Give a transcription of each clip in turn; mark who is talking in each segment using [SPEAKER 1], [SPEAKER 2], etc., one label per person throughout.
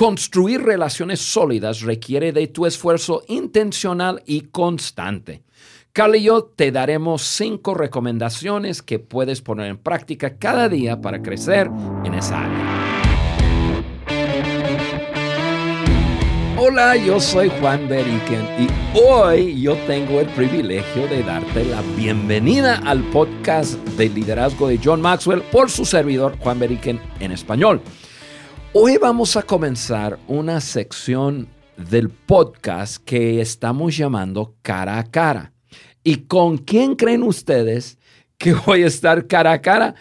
[SPEAKER 1] Construir relaciones sólidas requiere de tu esfuerzo intencional y constante. Carla y yo te daremos cinco recomendaciones que puedes poner en práctica cada día para crecer en esa área. Hola, yo soy Juan Beriken y hoy yo tengo el privilegio de darte la bienvenida al podcast de liderazgo de John Maxwell por su servidor Juan Beriken en español. Hoy vamos a comenzar una sección del podcast que estamos llamando cara a cara. ¿Y con quién creen ustedes que voy a estar cara a cara?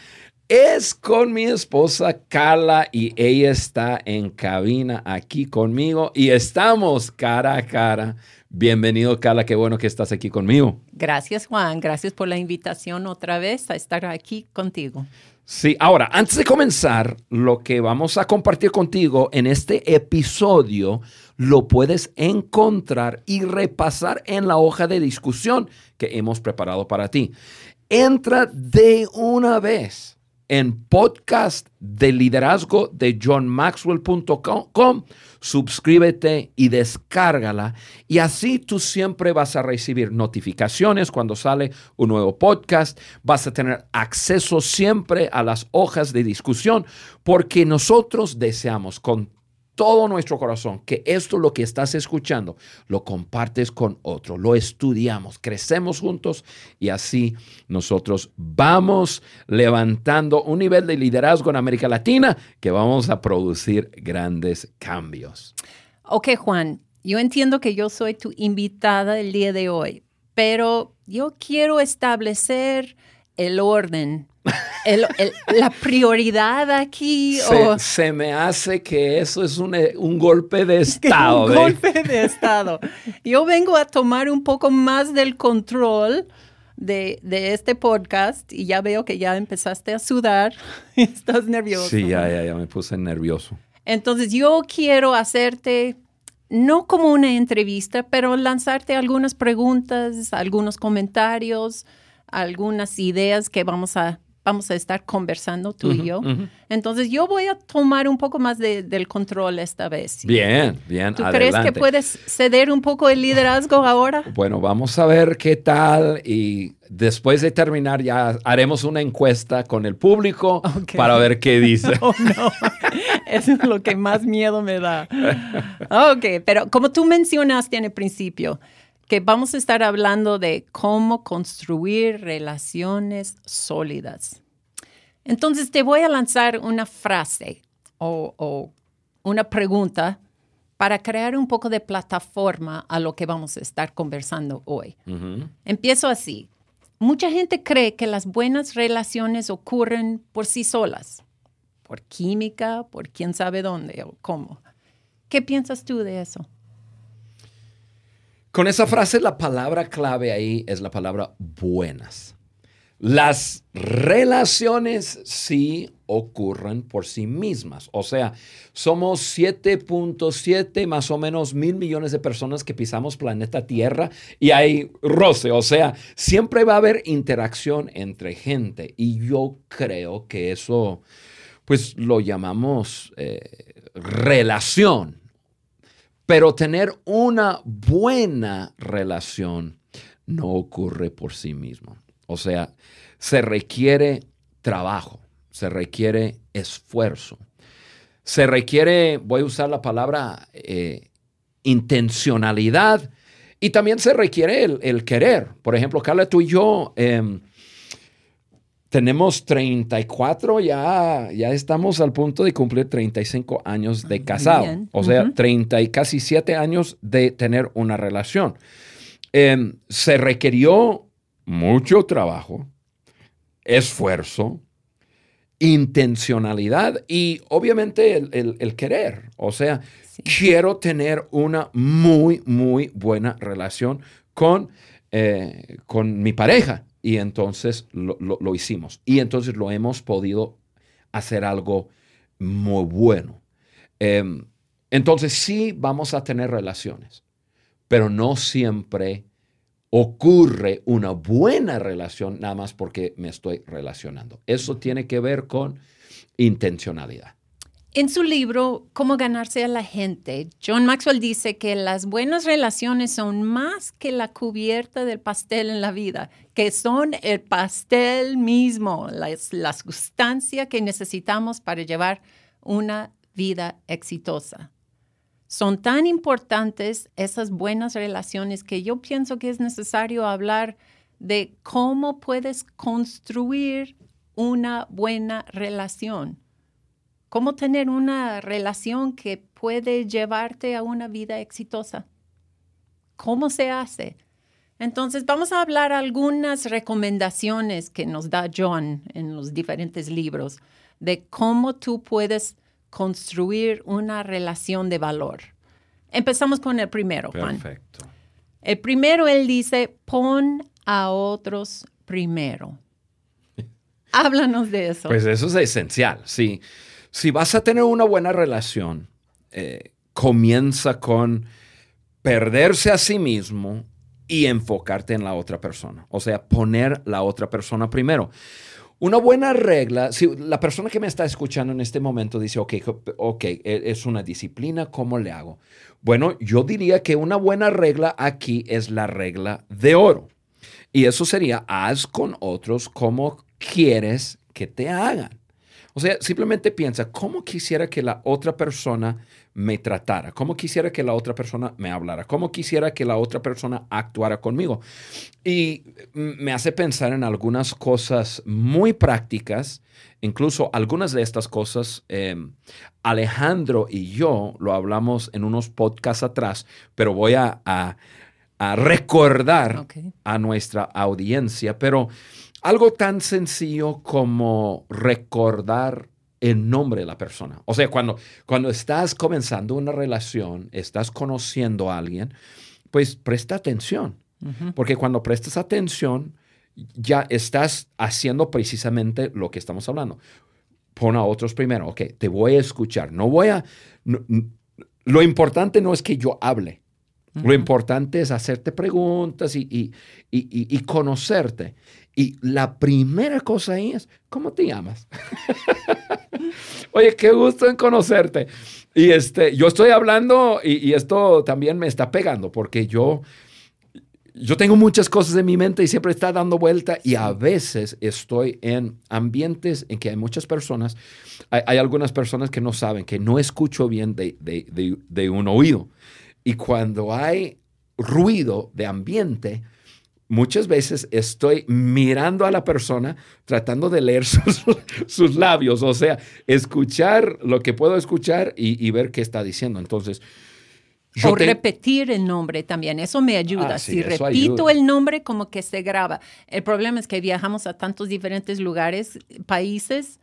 [SPEAKER 1] Es con mi esposa Carla y ella está en cabina aquí conmigo y estamos cara a cara. Bienvenido Carla, qué bueno que estás aquí conmigo.
[SPEAKER 2] Gracias Juan, gracias por la invitación otra vez a estar aquí contigo.
[SPEAKER 1] Sí, ahora, antes de comenzar, lo que vamos a compartir contigo en este episodio lo puedes encontrar y repasar en la hoja de discusión que hemos preparado para ti. Entra de una vez en podcast de liderazgo de johnmaxwell.com. Suscríbete y descárgala y así tú siempre vas a recibir notificaciones cuando sale un nuevo podcast. Vas a tener acceso siempre a las hojas de discusión porque nosotros deseamos con todo nuestro corazón que esto lo que estás escuchando lo compartes con otro, lo estudiamos, crecemos juntos y así nosotros vamos levantando un nivel de liderazgo en América Latina que vamos a producir grandes cambios.
[SPEAKER 2] Ok, Juan, yo entiendo que yo soy tu invitada el día de hoy, pero yo quiero establecer el orden la prioridad aquí.
[SPEAKER 1] Se, me hace que eso es un, un golpe de Estado.
[SPEAKER 2] un golpe de Estado. Yo vengo a tomar un poco más del control de, de, este podcast y ya veo que ya empezaste a sudar. Estás nervioso.
[SPEAKER 1] Sí, ya, ya, ya me puse nervioso.
[SPEAKER 2] Entonces yo quiero hacerte no como una entrevista, pero lanzarte algunas preguntas, algunos comentarios, algunas ideas que vamos a vamos a estar conversando tú y yo. Entonces yo voy a tomar un poco más del control esta vez.
[SPEAKER 1] Bien, bien.
[SPEAKER 2] ¿Tú crees que puedes ceder un poco el liderazgo ahora?
[SPEAKER 1] Bueno, vamos a ver qué tal y después de terminar ya haremos una encuesta con el público para ver qué dice.
[SPEAKER 2] Oh, no. Eso es lo que más miedo me da. Ok, pero como tú mencionaste en el principio, que vamos a estar hablando de cómo construir relaciones sólidas. Entonces te voy a lanzar una frase o, una pregunta para crear un poco de plataforma a lo que vamos a estar conversando hoy. Empiezo así. Mucha gente cree que las buenas relaciones ocurren por sí solas, por química, por quién sabe dónde o cómo. ¿Qué piensas tú de eso?
[SPEAKER 1] Con esa frase, la palabra clave ahí es la palabra buenas. Las relaciones sí ocurren por sí mismas. O sea, somos 7.7 más o menos mil millones de personas que pisamos planeta Tierra y hay roce. O sea, siempre va a haber interacción entre gente. Y yo creo que eso, pues lo llamamos eh, relación. Pero tener una buena relación no ocurre por sí mismo. O sea, se requiere trabajo, se requiere esfuerzo, se requiere, voy a usar la palabra eh, intencionalidad y también se requiere el, querer. Por ejemplo, Carla, tú y yo em, tenemos 34, ya, ya estamos al punto de cumplir 35 años de casado. O sea, 30 y casi 7 años de tener una relación. Em, se requirió mucho trabajo, esfuerzo, intencionalidad y obviamente el, querer. O sea, quiero tener una muy, muy buena relación con, eh, con mi pareja. Y entonces lo, hicimos. Y entonces lo hemos podido hacer algo muy bueno. Em, entonces sí vamos a tener relaciones, pero no siempre ocurre una buena relación nada más porque me estoy relacionando. Eso tiene que ver con intencionalidad.
[SPEAKER 2] En su libro, Cómo ganarse a la gente, John Maxwell dice que las buenas relaciones son más que la cubierta del pastel en la vida, que son el pastel mismo, la, la sustancia que necesitamos para llevar una vida exitosa. Son tan importantes esas buenas relaciones que yo pienso que es necesario hablar de cómo puedes construir una buena relación cómo tener una relación que puede llevarte a una vida exitosa. ¿Cómo se hace? Entonces, vamos a hablar algunas recomendaciones que nos da John en los diferentes libros de cómo tú puedes construir una relación de valor. Empezamos con el primero, Juan. Perfecto. El primero, él dice, pon a otros primero. Háblanos de eso.
[SPEAKER 1] Pues eso es esencial, sí si vas a tener una buena relación, eh, comienza con perderse a sí mismo y enfocarte en la otra persona. O sea, poner la otra persona primero. Una buena regla, si la persona que me está escuchando en este momento dice, ok, ok, e, es una disciplina, ¿cómo le hago? Bueno, yo diría que una buena regla aquí es la regla de oro. Y eso sería, haz con otros como quieres que te hagan. O sea, simplemente piensa, ¿cómo quisiera que la otra persona me tratara? ¿Cómo quisiera que la otra persona me hablara? ¿Cómo quisiera que la otra persona actuara conmigo? Y me hace pensar en algunas cosas muy prácticas, incluso algunas de estas cosas, em, Alejandro y yo lo hablamos en unos podcasts atrás, pero voy a, recordar a nuestra audiencia, pero algo tan sencillo como recordar el nombre de la persona. O sea, cuando, cuando estás comenzando una relación, estás conociendo a alguien, pues presta atención. Porque cuando prestas atención, ya estás haciendo precisamente lo que estamos hablando. Pon a otros primero. Ok, te voy a escuchar. No voy a... lo importante no es que yo hable. Lo importante es hacerte preguntas y, y, y, conocerte. Y la primera cosa ahí es, ¿cómo te llamas? Oye, qué gusto en conocerte. Y este, yo estoy hablando y, esto también me está pegando porque yo, yo tengo muchas cosas en mi mente y siempre está dando vuelta y a veces estoy en ambientes en que hay muchas personas, hay, algunas personas que no saben, que no escucho bien de, de, de un oído. Y cuando hay ruido de ambiente, muchas veces estoy mirando a la persona tratando de leer sus, labios, o sea, escuchar lo que puedo escuchar y, ver qué está diciendo. Entonces,
[SPEAKER 2] o repetir el nombre también, eso me ayuda. Ah, si repito el nombre, como que se graba. El problema es que viajamos a tantos diferentes lugares, países,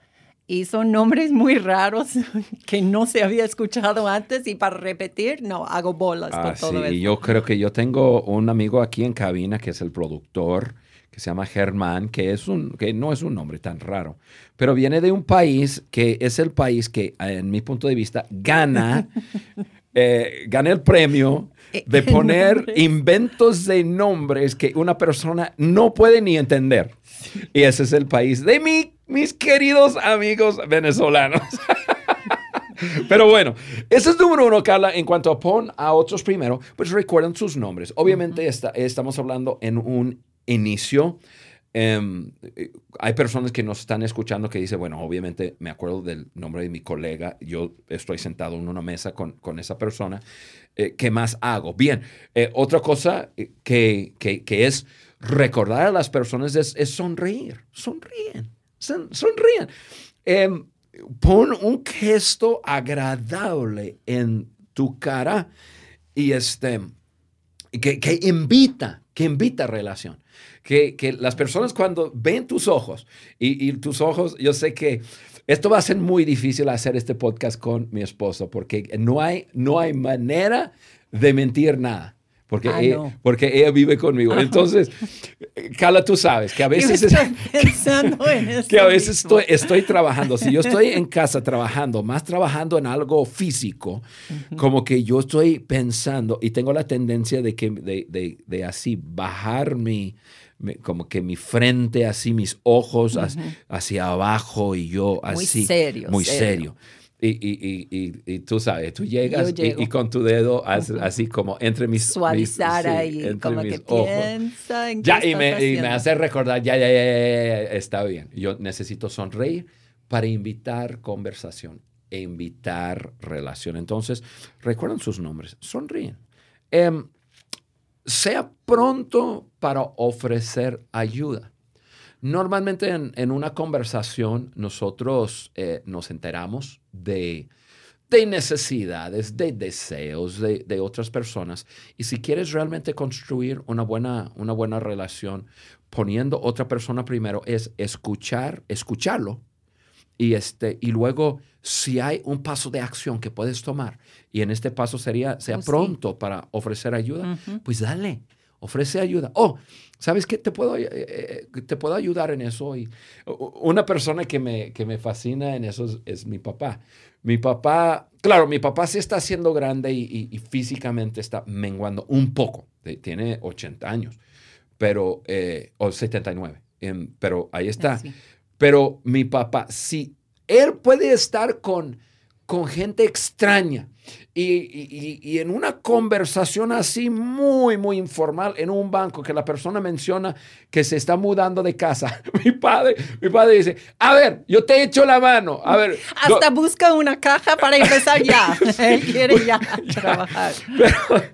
[SPEAKER 2] y son nombres muy raros que no se había escuchado antes y para repetir, no, hago bolas ah, todo
[SPEAKER 1] sí. Yo creo que yo tengo un amigo aquí en cabina que es el productor, que se llama Germán, que, es un, que no es un nombre tan raro, pero viene de un país que es el país que, en mi punto de vista, gana, eh, gana el premio eh, de poner inventos de nombres que una persona no puede ni entender. Y ese es el país de mi mis queridos amigos venezolanos. Pero bueno, ese es número uno, Carla. En cuanto a pon a otros primero, pues recuerden sus nombres. Obviamente estamos hablando en un inicio. Em, hay personas que nos están escuchando que dicen, bueno, obviamente me acuerdo del nombre de mi colega, yo estoy sentado en una mesa con, con esa persona, eh, ¿qué más hago? Bien, eh, otra cosa eh, que, que, que, es recordar a las personas es, es sonreír, sonríen sonríen. Em, pon un gesto agradable en tu cara y este, que, que invita, que invita relación. Que, que, las personas cuando ven tus ojos y, y, tus ojos, yo sé que esto va a ser muy difícil hacer este podcast con mi esposo porque no hay, no hay manera de mentir nada porque, ah, ella, porque ella vive conmigo. Entonces, Carla, tú sabes que a veces,
[SPEAKER 2] estoy pensando en
[SPEAKER 1] que a veces estoy, estoy, trabajando, si yo estoy en casa trabajando, más trabajando en algo físico, como que yo estoy pensando y tengo la tendencia de, que, de, de, de así bajar mi, como que mi frente así, mis ojos hacia abajo y yo así.
[SPEAKER 2] Muy serio.
[SPEAKER 1] Muy serio. Y, y, y, y, tú sabes, tú llegas y, con tu dedo haces así como entre mis
[SPEAKER 2] Suavizar
[SPEAKER 1] mis- sí,
[SPEAKER 2] ahí,
[SPEAKER 1] entre
[SPEAKER 2] como que
[SPEAKER 1] ojos.
[SPEAKER 2] piensa en
[SPEAKER 1] Ya,
[SPEAKER 2] qué
[SPEAKER 1] y me, y hace recordar, ya, ya, ya, ya, ya, está bien. Yo necesito sonreír para invitar conversación e invitar relación. Entonces, recuerden sus nombres, sonríen. Em, sea pronto para ofrecer ayuda. Normalmente en, en una conversación nosotros eh, nos enteramos de, de necesidades, de deseos de, de otras personas. Y si quieres realmente construir una buena, una buena relación, poniendo otra persona primero, es escuchar, escucharlo. Y, este, y luego, si hay un paso de acción que puedes tomar, y en este paso sería, sea
[SPEAKER 2] Oh, sí.
[SPEAKER 1] pronto para ofrecer ayuda, pues dale, ofrece ayuda. Oh, ¿sabes qué? Te puedo, eh, eh, te puedo ayudar en eso. Y una persona que me, que me fascina en eso es, es mi papá. Mi papá, claro, mi papá sí está siendo grande y, y- y físicamente está menguando un poco. Eh, Tiene 80 años, pero, eh, o 79, em, pero ahí está. Pero mi papá, si él puede estar con, con gente extraña y, y- y- en una conversación así muy, muy informal en un banco que la persona menciona que se está mudando de casa, mi padre, mi padre dice, a ver, yo te echo la mano, a ver.
[SPEAKER 2] Hasta busca una caja para empezar ya. Él quiere ya, trabajar.
[SPEAKER 1] Pero,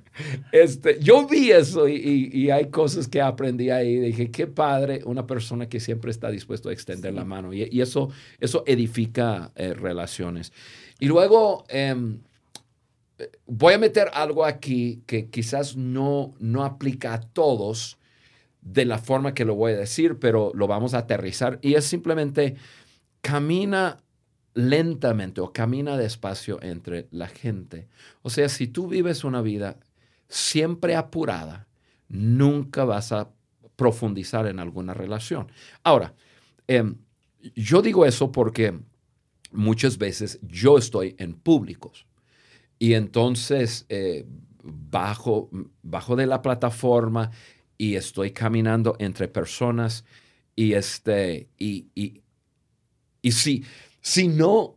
[SPEAKER 1] este, yo vi eso y, y- hay cosas que aprendí ahí. Dije, qué padre una persona que siempre está dispuesto a extender la mano. Y, y eso, eso edifica eh, relaciones. Y luego em, voy a meter algo aquí que quizás no, no aplica a todos de la forma que lo voy a decir, pero lo vamos a aterrizar. Y es simplemente camina lentamente o camina despacio entre la gente. O sea, si tú vives una vida siempre apurada, nunca vas a profundizar en alguna relación. Ahora, em, yo digo eso porque muchas veces yo estoy en públicos. Y entonces eh, bajo, bajo de la plataforma y estoy caminando entre personas y este y, y, y si, no,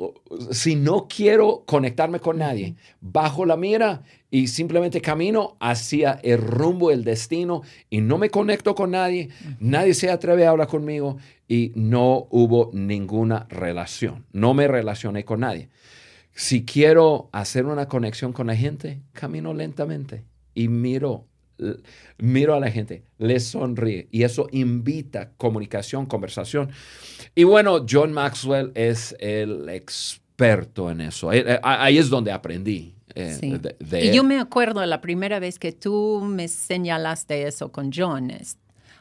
[SPEAKER 1] si no quiero conectarme con nadie, bajo la mira y simplemente camino hacia el rumbo, el destino y no me conecto con nadie, nadie se atreve a hablar conmigo y no hubo ninguna relación, no me relacioné con nadie. Si quiero hacer una conexión con la gente, camino lentamente y miro miro a la gente, les sonríe y eso invita comunicación, conversación. Y bueno, John Maxwell es el experto en eso. Eh, eh, Ahí es donde aprendí. eh,
[SPEAKER 2] Sí.
[SPEAKER 1] de- de
[SPEAKER 2] Y yo me acuerdo la primera vez que tú me señalaste eso con John.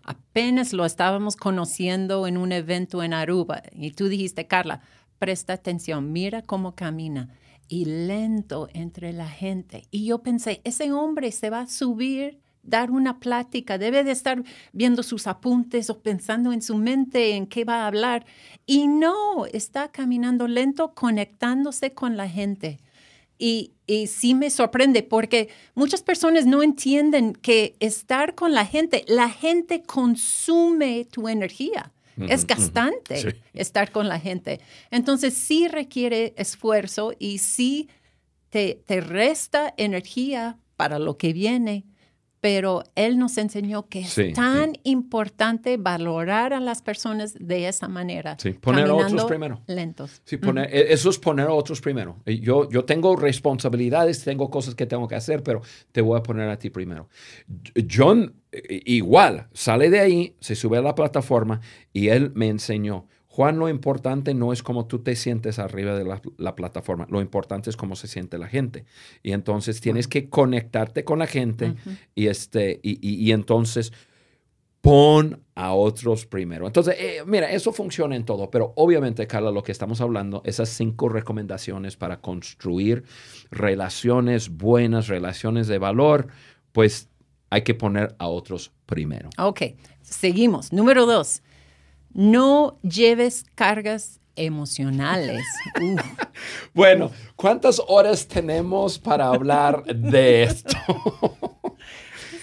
[SPEAKER 2] apenas lo estábamos conociendo en un evento en Aruba y tú dijiste, Carla, presta atención, mira cómo camina y lento entre la gente. Y yo pensé, ese hombre se va a subir, dar una plática, debe de estar viendo sus apuntes o pensando en su mente en qué va a hablar. Y no, está caminando lento, conectándose con la gente. Y, y sí me sorprende porque muchas personas no entienden que estar con la gente, la gente consume tu energía. es gastante
[SPEAKER 1] Sí.
[SPEAKER 2] estar con la gente. Entonces sí requiere esfuerzo y sí te, te resta energía para lo que viene. Pero él nos enseñó que es
[SPEAKER 1] Sí,
[SPEAKER 2] tan importante valorar a las personas de esa manera.
[SPEAKER 1] Sí, poner a otros primero.
[SPEAKER 2] Lentos.
[SPEAKER 1] Sí, poner, e- Eso es poner a otros primero. Yo, yo tengo responsabilidades, tengo cosas que tengo que hacer, pero te voy a poner a ti primero. John, eh, igual, sale de ahí, se sube a la plataforma y él me enseñó, Juan, lo importante no es cómo tú te sientes arriba de la, la plataforma, lo importante es cómo se siente la gente. Y entonces tienes que conectarte con la gente y, este, y, y- y entonces pon a otros primero. Entonces, eh, mira, eso funciona en todo, pero obviamente, Carla, lo que estamos hablando, esas cinco recomendaciones para construir relaciones buenas, relaciones de valor, pues hay que poner a otros primero.
[SPEAKER 2] Ok, seguimos. Número dos, no lleves cargas emocionales.
[SPEAKER 1] Bueno, ¿cuántas horas tenemos para hablar de esto?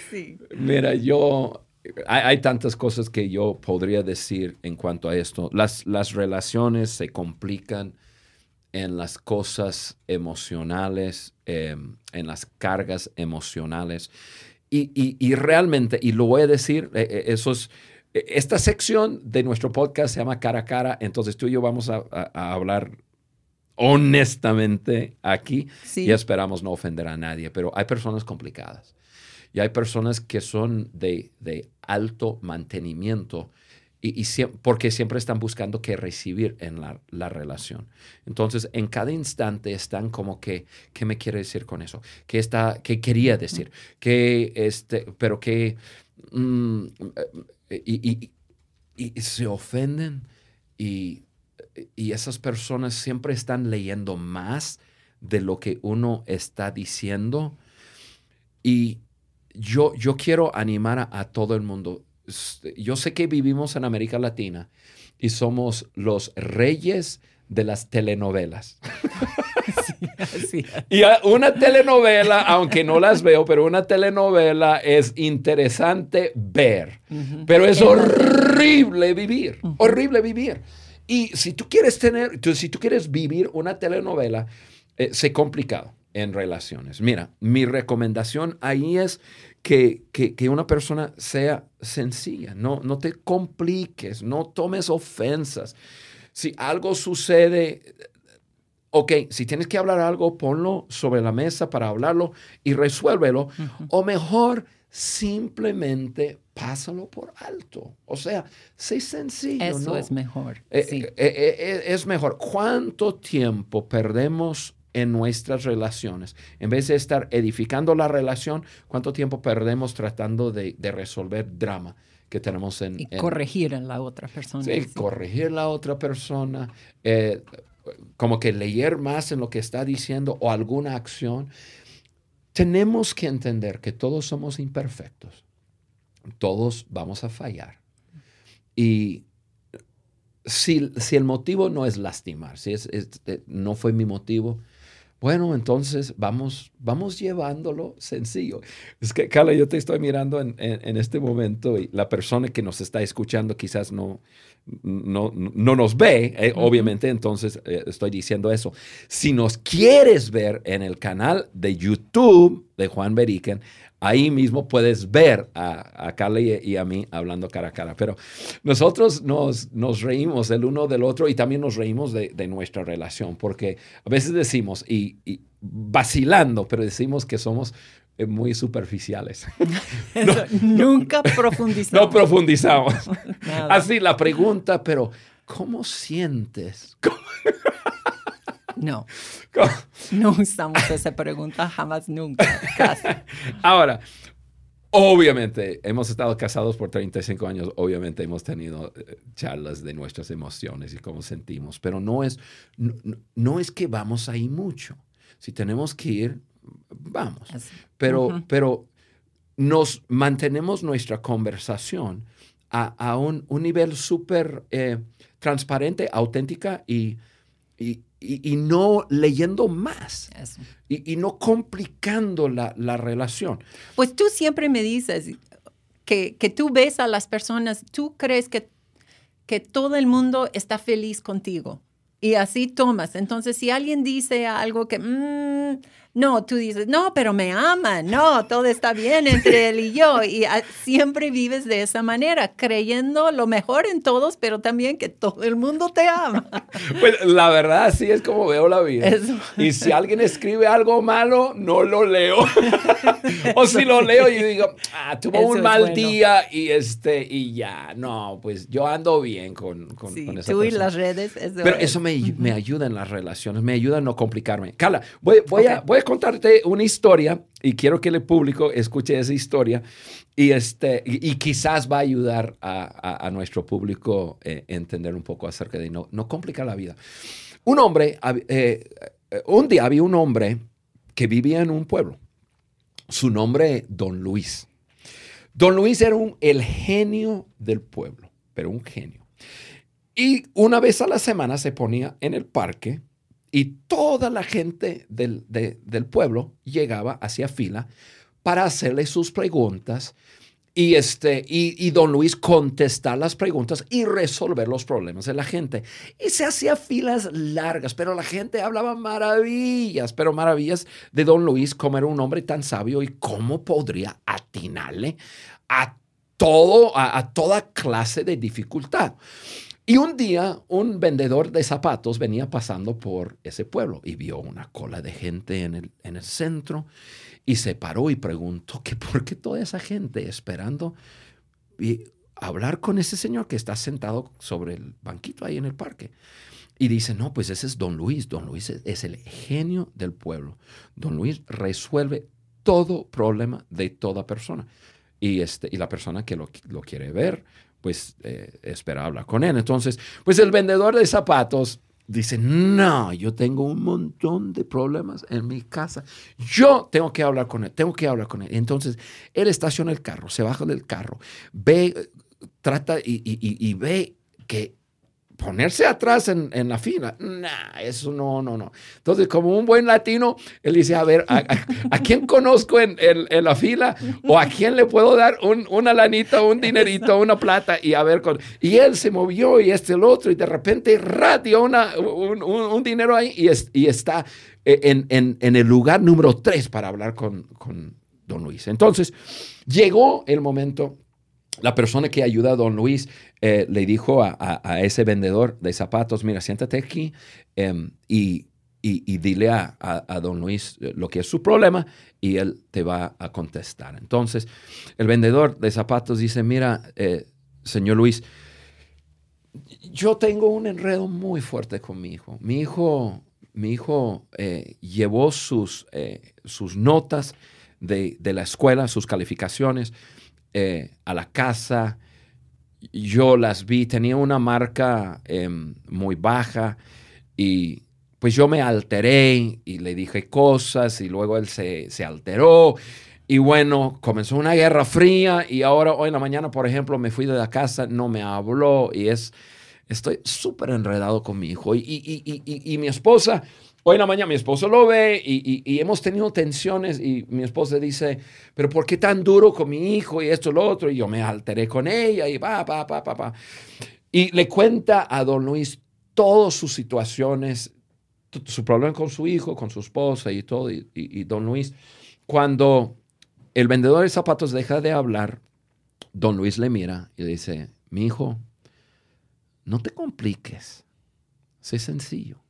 [SPEAKER 2] sí.
[SPEAKER 1] Mira, yo, hay, hay tantas cosas que yo podría decir en cuanto a esto. Las, las relaciones se complican en las cosas emocionales, em, en las cargas emocionales. Y, realmente, y lo voy a decir, eh, eh, eso es, esta sección de nuestro podcast se llama Cara a Cara, entonces tú y yo vamos a, hablar honestamente aquí y esperamos no ofender a nadie, pero hay personas complicadas y hay personas que son de, de alto mantenimiento y, porque siempre están buscando qué recibir en la, relación. Entonces, en cada instante están como que, ¿qué me quiere decir con eso? ¿Qué, está, qué quería decir? ¿Qué, este, pero qué... Mm, y, se ofenden y, esas personas siempre están leyendo más de lo que uno está diciendo. Y yo, yo quiero animar a todo el mundo yo sé que vivimos en América Latina y somos los reyes de las telenovelas. Y una telenovela, aunque no las veo, pero una telenovela es interesante ver, pero es horrible vivir, horrible vivir. Y si tú quieres tener, si tú quieres vivir una telenovela, eh, se complicado en relaciones. Mira, mi recomendación ahí es que, una persona sea sencilla, no, no te compliques, no tomes ofensas. Si algo sucede, ok, si tienes que hablar algo, ponlo sobre la mesa para hablarlo y resuélvelo. O mejor, simplemente pásalo por alto. O sea, sé sencillo.
[SPEAKER 2] Eso es mejor.
[SPEAKER 1] Eh, eh, eh, es mejor. ¿Cuánto tiempo perdemos en nuestras relaciones. En vez de estar edificando la relación, ¿cuánto tiempo perdemos tratando de, resolver drama que tenemos en...
[SPEAKER 2] Y corregir en la otra persona.
[SPEAKER 1] Sí, corregir la otra persona, eh, como que leer más en lo que está diciendo o alguna acción. Tenemos que entender que todos somos imperfectos. Todos vamos a fallar. Y si, si, el motivo no es lastimar, si es, eh, no fue mi motivo, bueno, entonces vamos, vamos llevándolo sencillo. Es que, Carla, yo te estoy mirando en, este momento y la persona que nos está escuchando quizás no, no, no nos ve, eh, obviamente, entonces eh, estoy diciendo eso. Si nos quieres ver en el canal de YouTube de Juan Beriken, ahí mismo puedes ver a, a Carla y, a mí hablando cara a cara. Pero nosotros nos, nos reímos el uno del otro y también nos reímos de, nuestra relación, porque a veces decimos, y, vacilando, pero decimos que somos eh, muy superficiales.
[SPEAKER 2] nunca profundizamos.
[SPEAKER 1] No profundizamos. Así la pregunta, pero ¿cómo sientes?
[SPEAKER 2] No. No usamos esa pregunta jamás, nunca.
[SPEAKER 1] Ahora, obviamente, hemos estado casados por 35 años, obviamente hemos tenido eh, charlas de nuestras emociones y cómo sentimos, pero no es, no, es que vamos ahí mucho. Si tenemos que ir, vamos. Pero, pero nos mantenemos nuestra conversación a, un, nivel súper eh, transparente, auténtica y, y, no leyendo más y, no complicando la, relación.
[SPEAKER 2] Pues tú siempre me dices que, tú ves a las personas, tú crees que, que todo el mundo está feliz contigo y así tomas. Entonces, si alguien dice algo que, mm, no, tú dices, no, pero me ama, no, todo está bien entre él y yo. Y siempre vives de esa manera, creyendo lo mejor en todos, pero también que todo el mundo te ama.
[SPEAKER 1] Pues la verdad, así es como veo la vida. Y si alguien escribe algo malo, no lo leo. o si lo leo y digo, ah, tuvo un mal día y este, y ya, no, pues yo ando bien con, con, sí,
[SPEAKER 2] Tú y las redes.
[SPEAKER 1] pero eso me, me, ayuda en las relaciones, me ayuda a no complicarme. Carla, voy, voy a contarte una historia y quiero que el público escuche esa historia y, este, y, quizás va a ayudar a, nuestro público a eh, entender un poco acerca de no, no complicar la vida. Un hombre, eh, un día había un hombre que vivía en un pueblo. Su nombre, Don Luis. Don Luis era un, el genio del pueblo, pero un genio. Y una vez a la semana se ponía en el parque y toda la gente del, pueblo llegaba hacia fila para hacerle sus preguntas y, este, y, don Luis contestar las preguntas y resolver los problemas de la gente. Y se hacía filas largas, pero la gente hablaba maravillas, pero maravillas de don Luis, como era un hombre tan sabio y cómo podría atinarle a todo, a, toda clase de dificultad. Y un día un vendedor de zapatos venía pasando por ese pueblo y vio una cola de gente en el, en el centro y se paró y preguntó que por qué toda esa gente esperando y hablar con ese señor que está sentado sobre el banquito ahí en el parque. Y dice, no, pues ese es don Luis. Don Luis es, el genio del pueblo. Don Luis resuelve todo problema de toda persona. Y, este, y la persona que lo, quiere ver, pues eh, espera hablar con él. Entonces, pues el vendedor de zapatos dice, no, yo tengo un montón de problemas en mi casa. Yo tengo que hablar con él, tengo que hablar con él. Entonces, él estaciona el carro, se baja del carro, ve, trata y ve que ponerse atrás en, la fila, nah, eso no, no, no. Entonces, como un buen latino, él dice, a ver, ¿a, quién conozco en, la fila? ¿O a quién le puedo dar un, una lanita, un dinerito, una plata? Y a ver, con... y él se movió y este el otro, y de repente radio una, un, dinero ahí y, y está en, en, el lugar número tres para hablar con, con don Luis. Entonces, llegó el momento la persona que ayuda a don Luis eh, le dijo a, ese vendedor de zapatos, mira, siéntate aquí em, y, dile a, don Luis eh, lo que es su problema y él te va a contestar. Entonces, el vendedor de zapatos dice, mira, eh, señor Luis, yo tengo un enredo muy fuerte con mi hijo. Mi hijo, mi hijo llevó sus, sus notas de, de la escuela, sus calificaciones eh, a la casa. Yo las vi, tenía una marca em, muy baja y pues yo me alteré y le dije cosas y luego él se, se alteró. Y bueno, comenzó una guerra fría y ahora hoy en la mañana, por ejemplo, me fui de la casa, no me habló y es, estoy súper enredado con mi hijo. Y, y, y, y, mi esposa Hoy en la mañana mi esposo lo ve y, hemos tenido tensiones y mi esposa dice, pero ¿por qué tan duro con mi hijo y esto y lo otro? Y yo me alteré con ella y va, pa, pa, pa, pa. Y le cuenta a don Luis todas sus situaciones, su problema con su hijo, con su esposa y todo. Y, y don Luis, cuando el vendedor de zapatos deja de hablar, don Luis le mira y le dice, mi hijo, no te compliques, sé sencillo.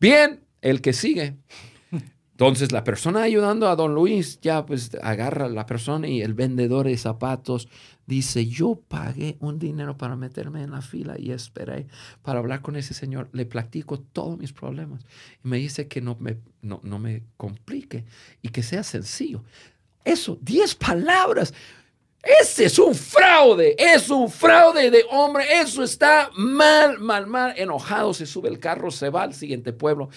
[SPEAKER 1] Bien, el que sigue. Entonces la persona ayudando a don Luis ya pues agarra a la persona y el vendedor de zapatos dice, yo pagué un dinero para meterme en la fila y esperé para hablar con ese señor. Le platico todos mis problemas y me dice que no me, no, no me complique y que sea sencillo. Eso, diez palabras. Ese es un fraude, es un fraude de hombre, eso está mal, mal, mal, enojado, se sube el carro, se va al siguiente pueblo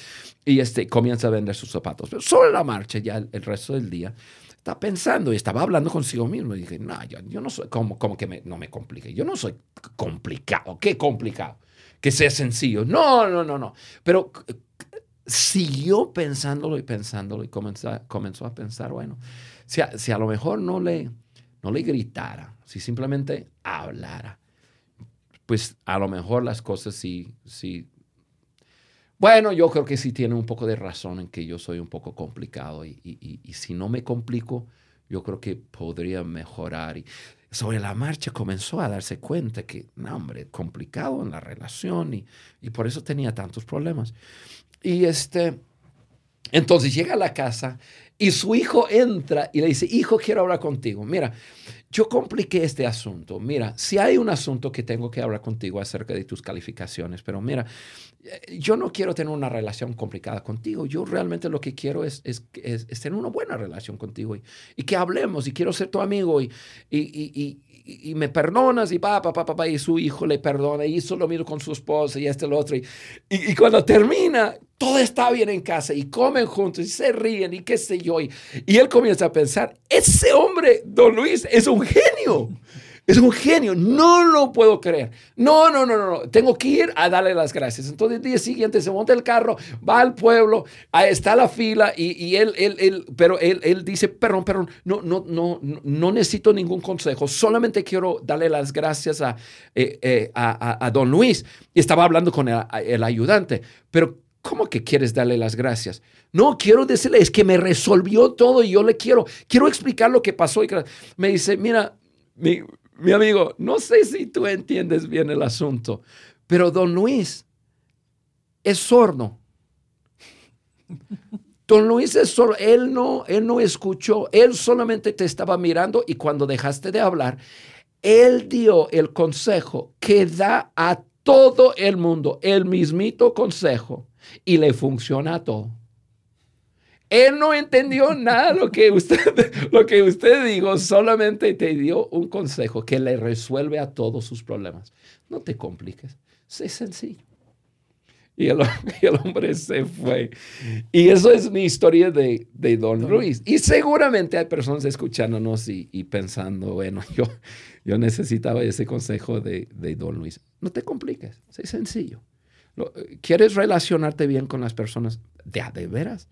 [SPEAKER 1] y este, comienza a vender sus zapatos. Pero sobre la marcha ya el, resto del día está pensando y estaba hablando consigo mismo. Y dije, no, yo, no soy, como, como que no me complique, yo no soy complicado, qué complicado, que sea sencillo, no, no, no, no, pero siguió pensándolo y pensándolo y comenzó, comenzó a pensar, bueno, si si a lo mejor no le no le gritara, si simplemente hablara, pues a lo mejor las cosas sí, sí. Bueno, yo creo que sí tiene un poco de razón en que yo soy un poco complicado y, y, si no me complico, yo creo que podría mejorar. Y sobre la marcha comenzó a darse cuenta que, no, hombre, complicado en la relación y, y por eso tenía tantos problemas. Y este, entonces llega a la casa y su hijo entra y le dice, hijo, quiero hablar contigo. Mira, yo compliqué este asunto. Mira, si hay un asunto que tengo que hablar contigo acerca de tus calificaciones, pero mira, eh, yo no quiero tener una relación complicada contigo. Yo realmente lo que quiero es, tener una buena relación contigo y, y, que hablemos y quiero ser tu amigo y, y, y, me perdonas y papá, papá, papá, y su hijo le perdona y hizo lo mismo con su esposa y este, lo otro. Y, y, cuando termina, todo está bien en casa y comen juntos y se ríen y qué sé yo. Y, él comienza a pensar, ese hombre, don Luis, es un genio. Es un genio, no lo puedo creer. No, no, no, no, tengo que ir a darle las gracias. Entonces el día siguiente se monta el carro, va al pueblo, ahí está la fila y, él, él, él, pero él, él dice, perdón, perdón, no, no, no, no necesito ningún consejo, solamente quiero darle las gracias a, eh, eh, a, don Luis. Y estaba hablando con el, el ayudante, pero ¿Cómo que quieres darle las gracias? No, quiero decirle, es que me resolvió todo y yo le quiero, quiero explicar lo que pasó. Y me dice, mira, mi, mi amigo, no sé si tú entiendes bien el asunto, pero don Luis es sordo. Don Luis es sordo, él no, él no escuchó, él solamente te estaba mirando y cuando dejaste de hablar, él dio el consejo que da a todo el mundo, el mismito consejo y le funciona a todo. Él no entendió nada lo que usted, lo que usted dijo, solamente te dio un consejo que le resuelve a todos sus problemas. No te compliques, sé sencillo. Y el, hombre se fue. Y eso es mi historia de, Don Luis. Y seguramente hay personas escuchándonos y, pensando, bueno, yo, yo necesitaba ese consejo de, de Don Luis. No te compliques, sé sencillo. ¿Quieres relacionarte bien con las personas? ¿De, de veras?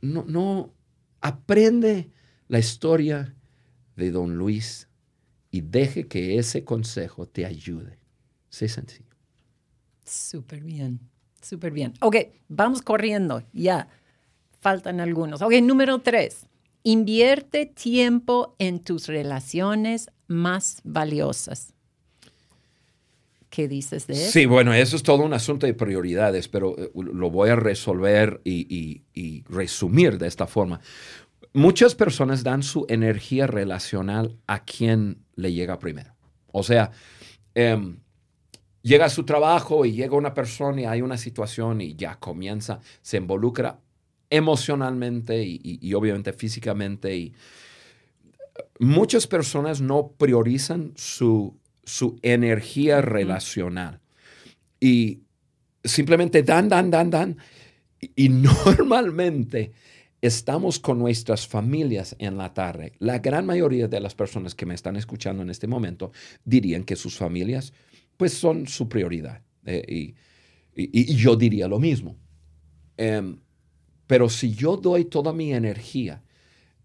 [SPEAKER 1] No, no, aprende la historia de don Luis y deje que ese consejo te ayude. Sé sencillo.
[SPEAKER 2] Súper bien, súper bien. Ok, vamos corriendo, ya. Faltan algunos. Ok, número tres. Invierte tiempo en tus relaciones más valiosas. ¿Qué dices de eso?
[SPEAKER 1] Sí, bueno, eso es todo un asunto de prioridades, pero eh, lo voy a resolver y, resumir de esta forma. Muchas personas dan su energía relacional a quien le llega primero. O sea, em, llega a su trabajo y llega una persona y hay una situación y ya comienza, se involucra emocionalmente y, obviamente físicamente. Y muchas personas no priorizan su su energía relacional. Y simplemente dan, dan, dan, dan. Y normalmente estamos con nuestras familias en la tarde. La gran mayoría de las personas que me están escuchando en este momento dirían que sus familias pues son su prioridad. Eh, y, yo diría lo mismo. Em, pero si yo doy toda mi energía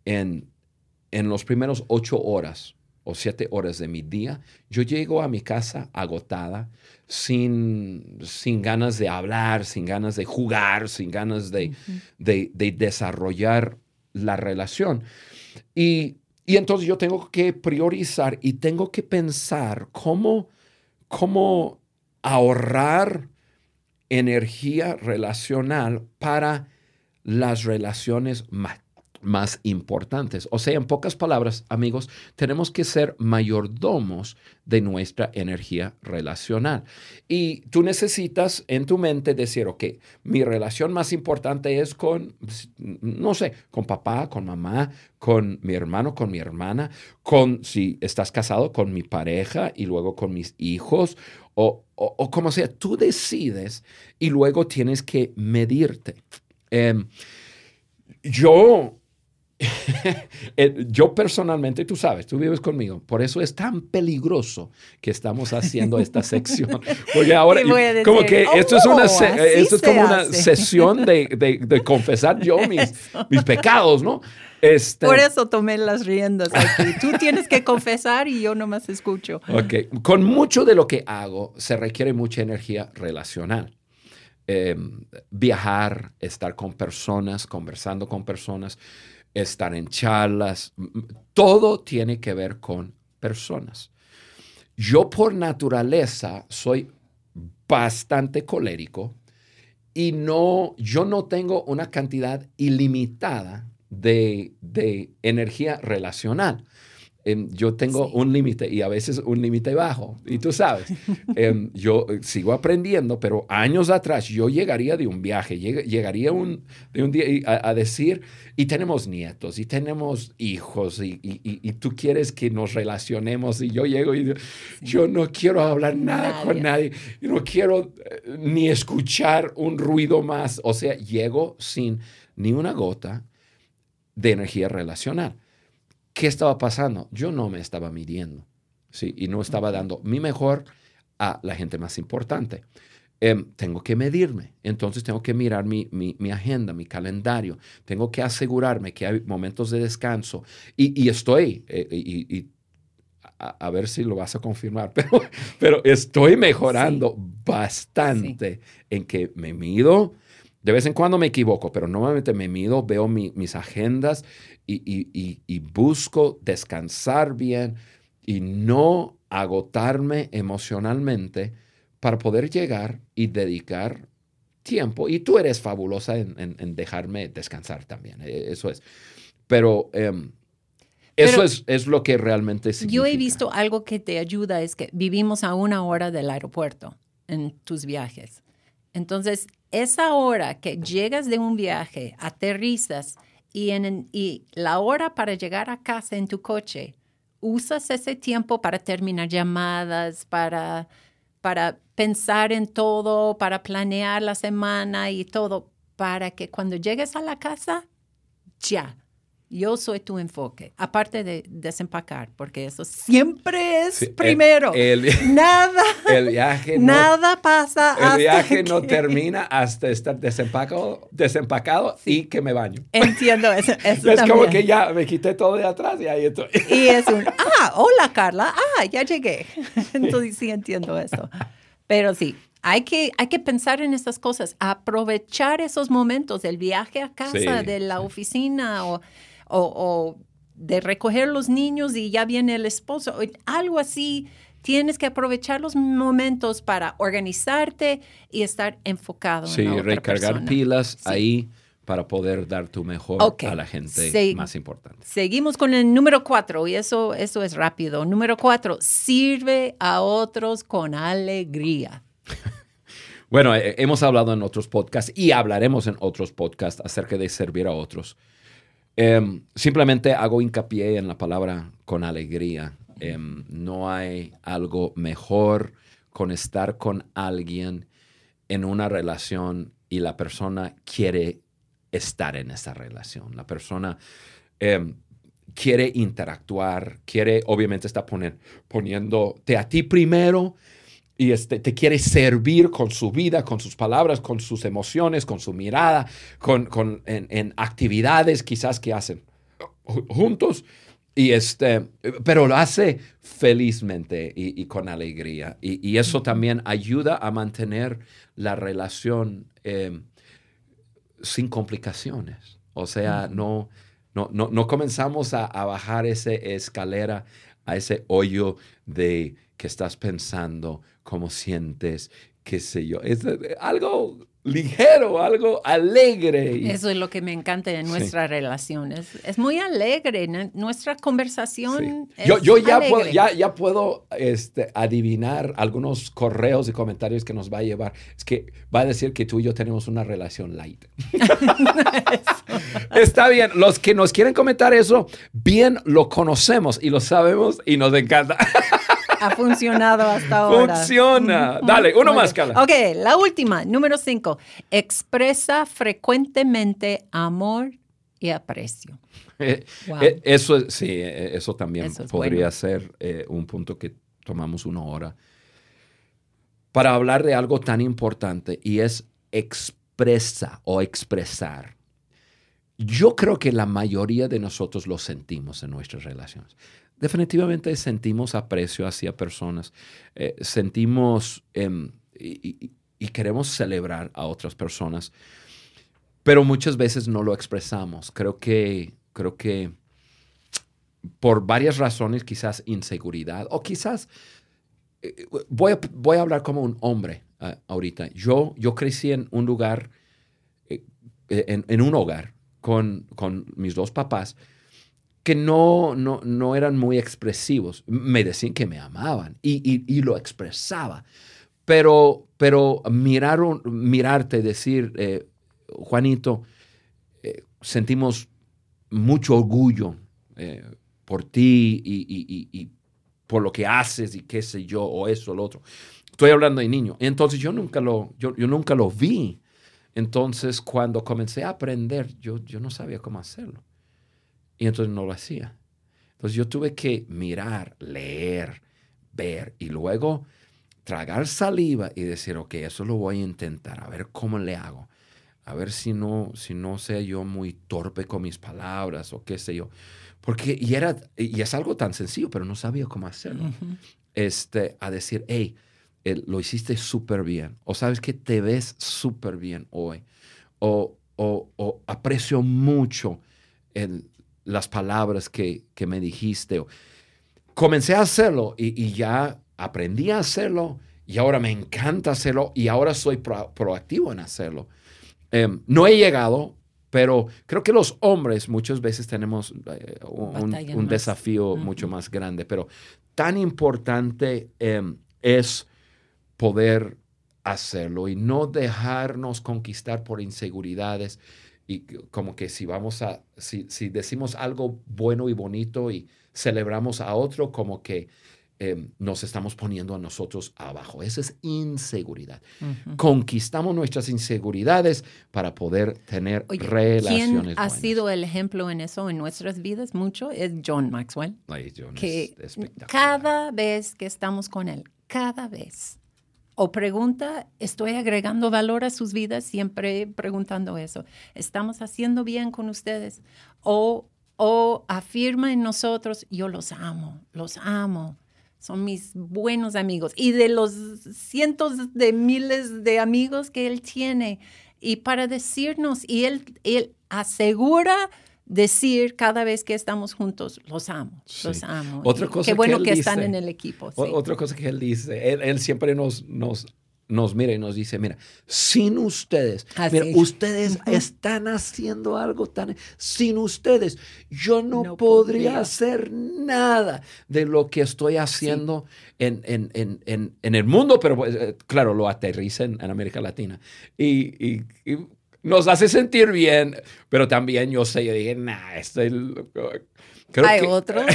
[SPEAKER 1] en, en los primeros ocho horas o siete horas de mi día, yo llego a mi casa agotada, sin, sin ganas de hablar, sin ganas de jugar, sin ganas de, de, desarrollar la relación. Y, y, entonces yo tengo que priorizar y tengo que pensar cómo, cómo ahorrar energía relacional para las relaciones más más importantes. O sea, en pocas palabras, amigos, tenemos que ser mayordomos de nuestra energía relacional. Y tú necesitas en tu mente decir, ok, mi relación más importante es con, no sé, con papá, con mamá, con mi hermano, con mi hermana, con, si estás casado, con mi pareja y luego con mis hijos o, o, como sea, tú decides y luego tienes que medirte. Em, yo yo personalmente, tú sabes, tú vives conmigo, por eso es tan peligroso que estamos haciendo esta sección. Porque ahora, como que esto es, una, oh, esto es como una sesión de, de, confesar yo mis, mis pecados, ¿no?
[SPEAKER 2] Este, por eso tomé las riendas aquí. Tú tienes que confesar y yo nomás escucho.
[SPEAKER 1] Ok, con mucho de lo que hago se requiere mucha energía relacional. Em, viajar, estar con personas, conversando con personas estar en charlas, todo tiene que ver con personas. Yo por naturaleza soy bastante colérico y no, yo no tengo una cantidad ilimitada de, de energía relacional. Em, yo tengo un límite y a veces un límite bajo. Y tú sabes, em, yo sigo aprendiendo, pero años atrás yo llegaría de un viaje, llegaría un, de un día a, decir, y tenemos nietos, y tenemos hijos, y, y, tú quieres que nos relacionemos, y yo llego y yo no quiero hablar nada con nadie, no quiero eh, ni escuchar un ruido más. O sea, llego sin ni una gota de energía relacional. ¿Qué estaba pasando? Yo no me estaba midiendo. ¿sí? Y no estaba dando mi mejor a la gente más importante. Em, tengo que medirme, entonces tengo que mirar mi, mi, agenda, mi calendario, tengo que asegurarme que hay momentos de descanso y, estoy, eh, y, a, ver si lo vas a confirmar, pero, pero estoy mejorando bastante en que me mido. De vez en cuando me equivoco, pero normalmente me mido, veo mis agendas y busco descansar bien y no agotarme emocionalmente para poder llegar y dedicar tiempo. Y tú eres fabulosa en, dejarme descansar también, e, eso es. Pero, em, eso es, es, lo que realmente significa.
[SPEAKER 2] Yo he visto algo que te ayuda, es que vivimos a una hora del aeropuerto en tus viajes. Entonces, esa hora que llegas de un viaje, aterrizas y, en, la hora para llegar a casa en tu coche, usas ese tiempo para terminar llamadas, para para pensar en todo, para planear la semana y todo, para que cuando llegues a la casa, ya, yo soy tu enfoque, aparte de desempacar, porque eso siempre es primero. nada,
[SPEAKER 1] el viaje
[SPEAKER 2] nada pasa.
[SPEAKER 1] El viaje no termina hasta estar desempacado, desempacado y que me baño.
[SPEAKER 2] Entiendo eso.
[SPEAKER 1] es como que ya me quité todo de atrás y ahí estoy.
[SPEAKER 2] Y es un, ah, hola Carla, ah, ya llegué. Entonces sí entiendo eso. Pero sí, hay que, hay que pensar en estas cosas, aprovechar esos momentos del viaje a casa, de la oficina o o, de recoger los niños y ya viene el esposo, algo así. Tienes que aprovechar los momentos para organizarte y estar enfocado.
[SPEAKER 1] Sí,
[SPEAKER 2] en
[SPEAKER 1] recargar pilas ahí para poder dar tu mejor a la gente más importante.
[SPEAKER 2] Seguimos con el número cuatro y eso, eso es rápido. Número cuatro, sirve a otros con alegría.
[SPEAKER 1] bueno, eh, hemos hablado en otros podcasts y hablaremos en otros podcasts acerca de servir a otros. Em, simplemente hago hincapié en la palabra con alegría. Em, no hay algo mejor con estar con alguien en una relación y la persona quiere estar en esa relación. La persona em, quiere interactuar, quiere, obviamente está poniéndote a ti primero y este, te quiere servir con su vida, con sus palabras, con sus emociones, con su mirada, con, con en, actividades quizás que hacen juntos. Y este, pero lo hace felizmente y, con alegría. Y, eso también ayuda a mantener la relación em, sin complicaciones. O sea, no, no, no, comenzamos a, a bajar esa escalera, a ese hoyo de que estás pensando, cómo sientes, qué sé yo. Es algo ligero, algo alegre.
[SPEAKER 2] Eso es lo que me encanta de nuestra relación. Es, muy alegre. Nuestra conversación es
[SPEAKER 1] yo, yo ya puedo, ya, ya puedo este, adivinar algunos correos y comentarios que nos va a llevar. Es que va a decir que tú y yo tenemos una relación light. Está bien. Los que nos quieren comentar eso, bien lo conocemos y lo sabemos y nos encanta.
[SPEAKER 2] ha funcionado hasta ahora.
[SPEAKER 1] Funciona. Dale, uno más, Carla.
[SPEAKER 2] Ok, la última, número cinco. Expresa frecuentemente amor y aprecio.
[SPEAKER 1] Eh, eh, eso, sí, eh, eso también podría ser un punto que tomamos una hora para hablar de algo tan importante y es expresa o expresar. Yo creo que la mayoría de nosotros lo sentimos en nuestras relaciones definitivamente sentimos aprecio hacia personas, eh, sentimos em, y, queremos celebrar a otras personas, pero muchas veces no lo expresamos. Creo que, creo que por varias razones, quizás inseguridad o quizás, eh, voy, a, voy, a, hablar como un hombre ah, ahorita. Yo, yo crecí en un lugar, eh, en, un hogar con, con mis dos papás que no, no, no eran muy expresivos. Me decían que me amaban y, lo expresaba. Pero, pero miraron, mirarte, decir, eh, Juanito, eh, sentimos mucho orgullo eh, por ti y, por lo que haces y qué sé yo, o eso, lo otro. Estoy hablando de niño. Entonces yo nunca lo, yo, nunca lo vi. Entonces cuando comencé a aprender, yo, yo no sabía cómo hacerlo. Y entonces no lo hacía. Entonces yo tuve que mirar, leer, ver y luego tragar saliva y decir, ok, eso lo voy a intentar, a ver cómo le hago. A ver si no, si no sé yo muy torpe con mis palabras o qué sé yo. Porque, y, era, y es algo tan sencillo, pero no sabía cómo hacerlo. este, a decir, hey, lo hiciste súper bien. O sabes que te ves súper bien hoy. O, o, aprecio mucho las palabras que, que, me dijiste. Comencé a hacerlo y, y, ya aprendí a hacerlo y ahora me encanta hacerlo y ahora soy proactivo en hacerlo. Em, no he llegado, pero creo que los hombres muchas veces tenemos eh, un, desafío mucho más grande, pero tan importante em, es poder hacerlo y no dejarnos conquistar por inseguridades y como que si vamos a, si, si decimos algo bueno y bonito y celebramos a otro, como que Em, nos estamos poniendo a nosotros abajo. Esa es inseguridad. Conquistamos nuestras inseguridades para poder tener relaciones.
[SPEAKER 2] ¿Quién ha sido el ejemplo en eso en nuestras vidas mucho? Es John Maxwell. que cada vez que estamos con él, cada vez, o pregunta, estoy agregando valor a sus vidas, siempre preguntando eso. ¿Estamos haciendo bien con ustedes? O, o afirma en nosotros, yo los amo, los amo son mis buenos amigos y de los cientos de miles de amigos que él tiene. Y para decirnos, y él, él asegura decir cada vez que estamos juntos, los amo, los amo.
[SPEAKER 1] Otra cosa
[SPEAKER 2] Qué bueno
[SPEAKER 1] que,
[SPEAKER 2] que están en el equipo.
[SPEAKER 1] Otra cosa que él dice, él, él siempre nos, nos nos mira y nos dice, mira, sin ustedes, mira, ustedes están haciendo algo tan... Sin ustedes, yo no, podría, hacer nada de lo que estoy haciendo en, en, el mundo, pero pues, eh, claro, lo aterriza en, América Latina. y, nos hace sentir bien, pero también yo sé, yo dije, nah, estoy
[SPEAKER 2] hay otros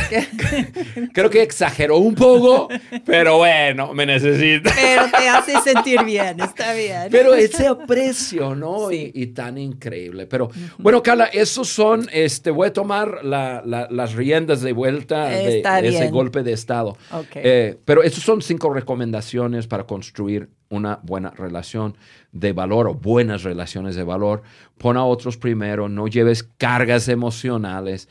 [SPEAKER 1] creo que exageró un poco, pero bueno, me necesita.
[SPEAKER 2] Pero te hace sentir bien, está bien.
[SPEAKER 1] Pero ese aprecio, ¿no? Y, tan increíble. Pero bueno, Carla, esos son, este, voy a tomar las riendas de vuelta de, ese golpe de estado. Eh, pero esos son cinco recomendaciones para construir una buena relación de valor o buenas relaciones de valor. Pon a otros primero, no lleves cargas emocionales.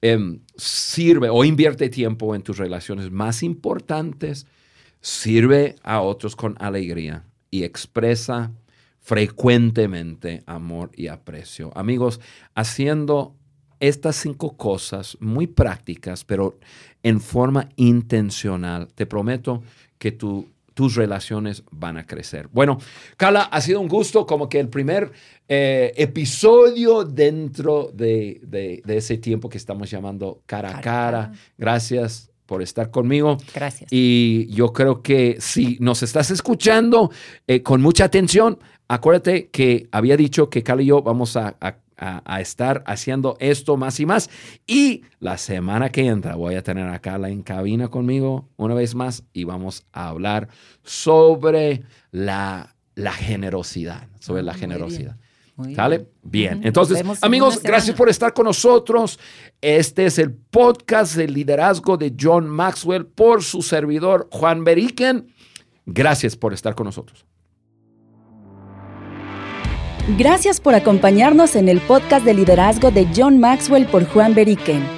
[SPEAKER 1] Em, sirve o invierte tiempo en tus relaciones más importantes, sirve a otros con alegría y expresa frecuentemente amor y aprecio. Amigos, haciendo estas cinco cosas muy prácticas, pero en forma intencional, te prometo que tu tus relaciones van a crecer. Bueno, Carla, ha sido un gusto como que el primer eh, episodio dentro de, ese tiempo que estamos llamando cara a cara. Gracias por estar conmigo.
[SPEAKER 2] Gracias.
[SPEAKER 1] Y yo creo que si nos estás escuchando eh, con mucha atención, acuérdate que había dicho que Carla y yo vamos a a, estar haciendo esto más y más. Y la semana que entra voy a tener a Carla en cabina conmigo una vez más y vamos a hablar sobre la, la generosidad, sobre la generosidad. Bien. ¿Sale? Bien. Entonces, amigos, gracias por estar con nosotros. Este es el podcast de liderazgo de John Maxwell por su servidor Juan Beriken. Gracias por estar con nosotros.
[SPEAKER 3] Gracias por acompañarnos en el podcast de liderazgo de John Maxwell por Juan Beriken.